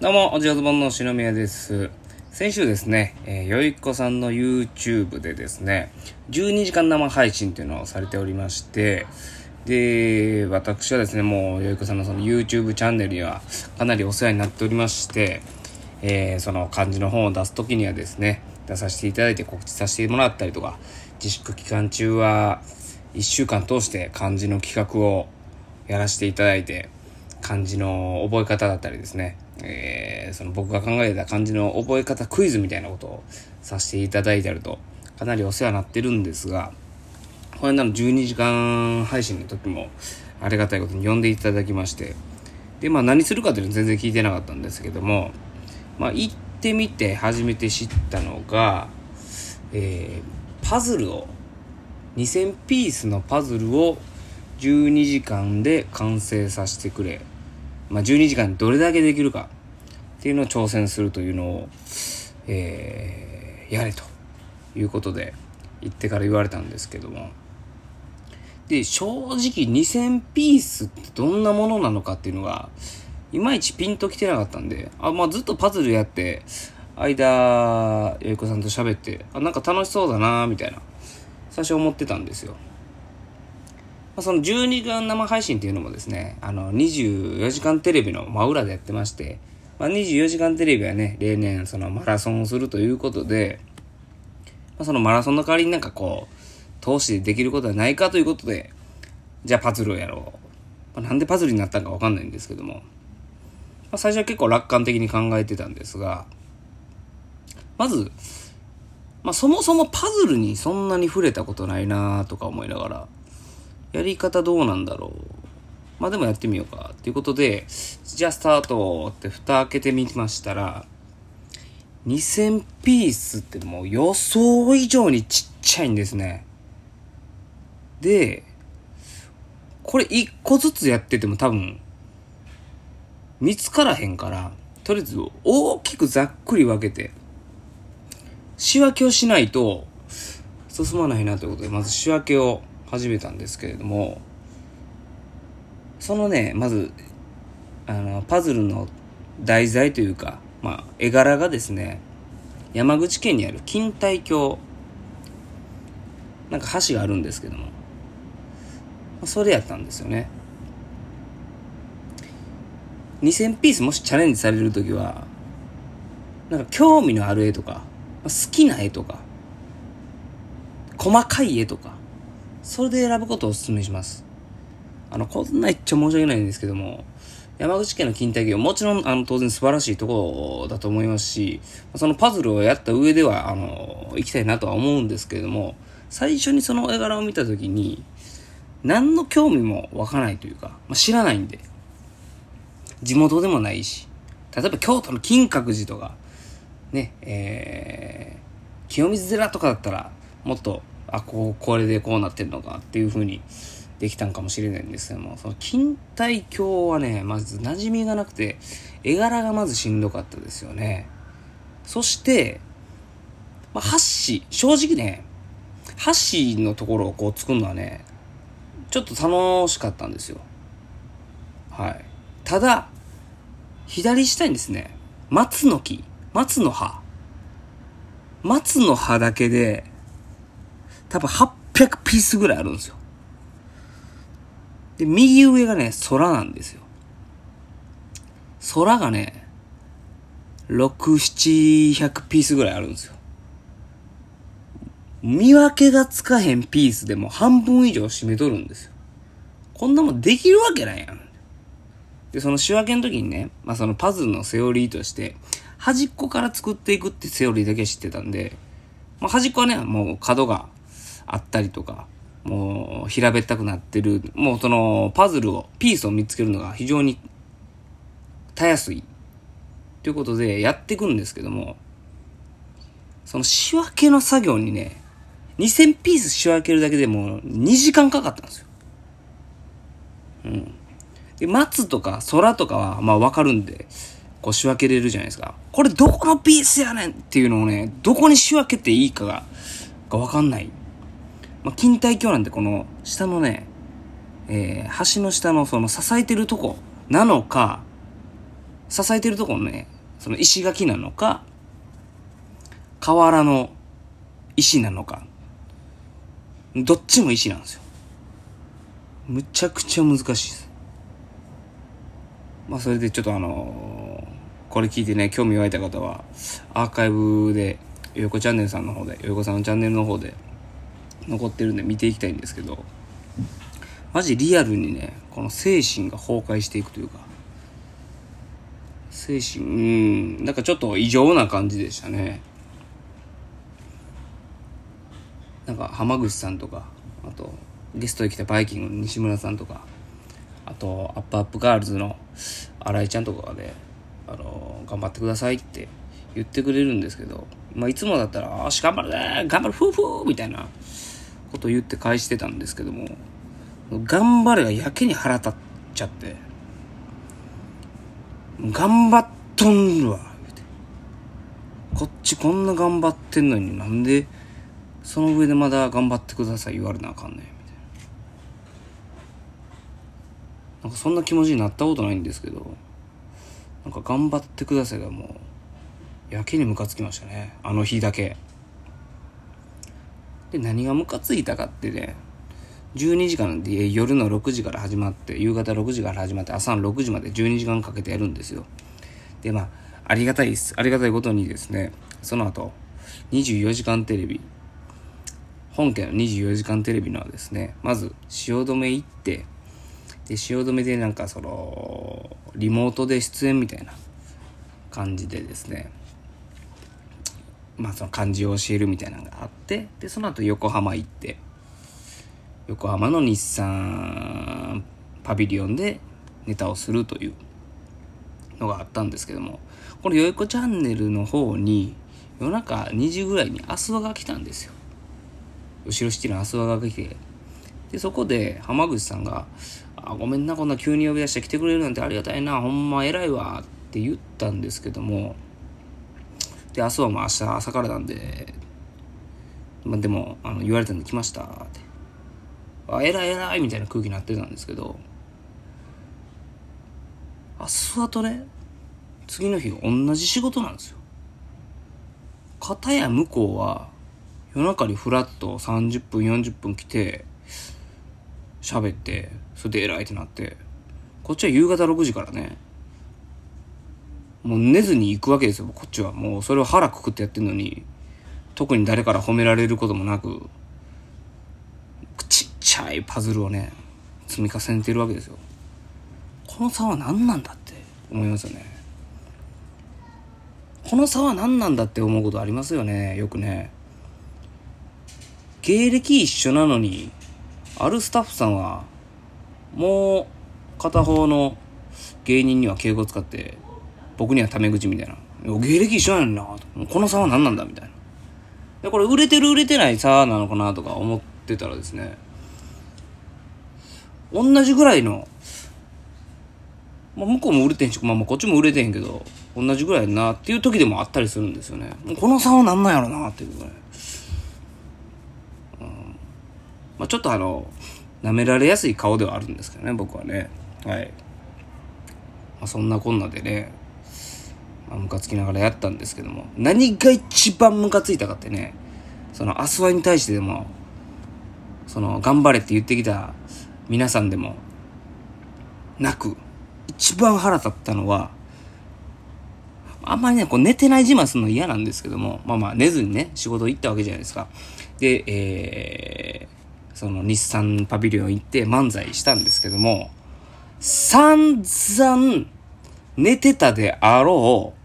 どうも、おじやずぼんの篠宮です。先週ですね、えー、よいこさんの YouTube でですね、12時間生配信っていうのをされておりまして、で、私はですね、もうよいこさんのその YouTube チャンネルにはかなりお世話になっておりまして、えーその漢字の本を出す時にはですね、出させていただいて告知させてもらったりとか、自粛期間中は1週間通して漢字の企画をやらせていただいて、漢字の覚え方だったりですね、えーその僕が考えた漢字の覚え方クイズみたいなことをさせていただいたりと、かなりお世話になってるんですが、この間の12時間配信の時も、ありがたいことに呼んでいただきまして、で、まあ何するかというの全然聞いてなかったんですけども、まあ行ってみて初めて知ったのが、えーパズルを、2000ピースのパズルを12時間で完成させてくれ。まあ、12時間どれだけできるかっていうのを挑戦するというのを、えーやれということで言ってから言われたんですけども。で、正直2000ピースってどんなものなのかっていうのが、いまいちピンときてなかったんで、あ、まあずっとパズルやって、間、よいこさんと喋って、あ、なんか楽しそうだなみたいな、最初思ってたんですよ。まあ、その12時間生配信っていうのもですね、あの、24時間テレビの真裏でやってまして、まあ、24時間テレビはね、例年そのマラソンをするということで、まあ、そのマラソンの代わりになんかこう、投資でできることはないかということで、じゃあパズルをやろう。まあ、なんでパズルになったのかわかんないんですけども、まあ、最初は結構楽観的に考えてたんですが、まず、まあ、そもそもパズルにそんなに触れたことないなとか思いながら、やり方どうなんだろう。まあでもやってみようか。っていうことで、じゃあスタートって蓋開けてみましたら、2000ピースってもう予想以上にちっちゃいんですね。で、これ一個ずつやってても多分、見つからへんから、とりあえず大きくざっくり分けて、仕分けをしないと進まないなということで、まず仕分けを始めたんですけれども、そのね、まず、あの、パズルの題材というか、まあ、絵柄がですね、山口県にある錦帯橋、なんか橋があるんですけども、まそれやったんですよね。2000ピースもしチャレンジされるときは、なんか興味のある絵とか、好きな絵とか、細かい絵とか、それで選ぶことをお勧めします。あの、こんな言っちゃ申し訳ないんですけども、山口県の錦帯橋、もちろん、あの、当然素晴らしいところだと思いますし、そのパズルをやった上では、あの、行きたいなとは思うんですけれども、最初にその絵柄を見たときに、何の興味も湧かないというか、まあ、知らないんで、地元でもないし、例えば京都の金閣寺とか、ね、えー、清水寺とかだったら、もっと、あ、こう、これでこうなってるのかっていう風にできたんかもしれないんですけども、その錦帯橋はね、まず馴染みがなくて、絵柄がまずしんどかったですよね。そして、まあ、箸、正直ね、箸のところをこう作るのはね、ちょっと楽しかったんですよ。はい。ただ、左下にですね、松の木、松の葉。松の葉だけで、多分800ピースぐらいあるんですよ。で、右上がね、空なんですよ。空がね、6、700ピースぐらいあるんですよ。見分けがつかへんピースでも半分以上占めとるんですよ。こんなもんできるわけないやん。で、その仕分けの時にね、まあそのパズルのセオリーとして、端っこから作っていくってセオリーだけ知ってたんで、まあ端っこはね、もう角があったりとか、もう平べったくなってる、もうそのパズルを、ピースを見つけるのが非常にたやすい。ということでやっていくんですけども、その仕分けの作業にね、2000ピース仕分けるだけでもう2時間かかったんですよ。うん。で、松とか空とかはまあわかるんで、こう仕分けれるじゃないですか。これどこのピースやねんっていうのをね、どこに仕分けていいかが、がわかんない。まあ、錦帯橋なんてこの下のね、えー橋の下のその支えてるとこなのか、支えてるところね、その石垣なのか、瓦の石なのか、どっちも石なんですよ。むちゃくちゃ難しいです。まあそれでちょっとあのー、これ聞いてね、興味湧いた方は、アーカイブで、よいこチャンネルさんの方で、よいこさんのチャンネルの方で残ってるんで見ていきたいんですけど、マジリアルにね、この精神が崩壊していくというか、精神、うん、なんかちょっと異常な感じでしたね。なんか浜口さんとか、あと、ゲストに来たバイキングの西村さんとか、あと、アップアップガールズの新井ちゃんとかで、あの、頑張ってくださいって言ってくれるんですけど、まあ、いつもだったら、よし、頑張るね頑張るふうふうみたいなこと言って返してたんですけども、頑張れがやけに腹立っちゃって、頑張っとんるわ、こっちこんな頑張ってんのになんで、その上でまだ頑張ってください言われなあかんねん、みたいな。なんかそんな気持ちになったことないんですけど、なんか頑張ってくださいがもう、やけにムカつきましたね。あの日だけ。で、何がムカついたかってね、12時間で夜の6時から始まって、夕方6時から始まって、朝の6時まで12時間かけてやるんですよ。で、まあ、ありがたいです。ありがたいことにですね、その後、24時間テレビ、本家の24時間テレビのはですね、まず、汐留行って、で、汐留でなんかその、リモートで出演みたいな感じでですね、まあその漢字を教えるみたいなのがあって、で、その後横浜行って、横浜の日産パビリオンでネタをするというのがあったんですけども、このよいこチャンネルの方に夜中2時ぐらいにアスワが来たんですよ。後ろシティのアスワが来て、で、そこで浜口さんが、あ、ごめんな、こんな急に呼び出して来てくれるなんてありがたいな、ほんま偉いわって言ったんですけども、で、明日はもう明日朝からなんで、まあ、でも、あの、言われたんで来ましたって。あ、偉い偉いみたいな空気になってたんですけど、明日はとね、次の日同じ仕事なんですよ。片や向こうは夜中にフラッと30分40分来て喋ってそれで偉いってなってこっちは夕方6時からねもう寝ずに行くわけですよ。こっちは。もうそれを腹くくってやってんのに。特に誰から褒められることもなく。ちっちゃいパズルをね積み重ねてるわけですよ。この差は何なんだって思いますよね。この差は何なんだって思うことありますよね。よくね。芸歴一緒なのにあるスタッフさんはもう片方の芸人には敬語使って僕にはタメ口みたいな芸歴一緒やんなこの差は何なんだみたいなでこれ売れてる売れてない差なのかなとか思ってたらですね同じぐらいの、まあ、向こうも売れてんし、まあ、まあこっちも売れてんけど、同じぐらいなっていう時でもあったりするんですよね。この差はなんなんやろなっていうぐらい。うんまあ、ちょっとあの、舐められやすい顔ではあるんですけどね、僕はね。はい。まあ、そんなこんなでね、まあ、ムカつきながらやったんですけども、何が一番ムカついたかってね、そのアスワに対してでも、その、頑張れって言ってきた皆さんでもなく、一番腹立ったのは、あんまりね、こう寝てない自慢するの嫌なんですけども、まあまあ寝ずにね、仕事行ったわけじゃないですか。で、えー、その日産パビリオン行って漫才したんですけども、散々寝てたであろう、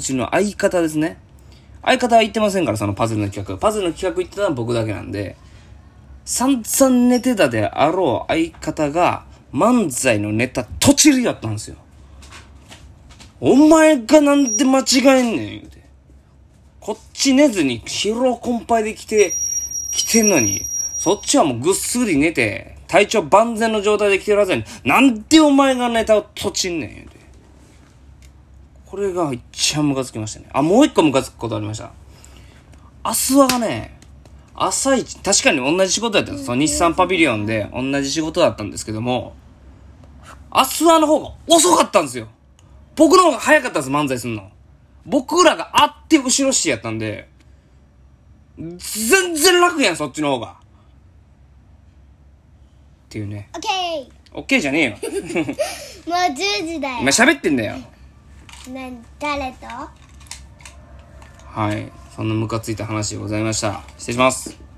うちの相方ですね。相方は行ってませんから、そのパズルの企画。パズルの企画行ってたのは僕だけなんで、散々寝てたであろう相方が漫才のネタとちりやったんですよ。お前がなんで間違えんねん、言うて。こっち寝ずに疲労困憊で来て、来てんのに、そっちはもうぐっすり寝て、体調万全の状態で来てるはずやに、なんでお前がネタをとちんねん、言うて。これが一番ムカつきましたね。あ、もう一個ムカつくことありました。アスワがね、朝一、確かに同じ仕事やったんです。その日産パビリオンで同じ仕事だったんですけども、アスワの方が遅かったんですよ。僕の方が早かったです、漫才すんの。僕らがあって後ろしやったんで、全然楽やん、そっちの方が。っていうね。オッケオッケーじゃねえよ。ー もう10時だよ今喋ってんだよ。ね誰と？はい。そんなムカついた話でございました。失礼します。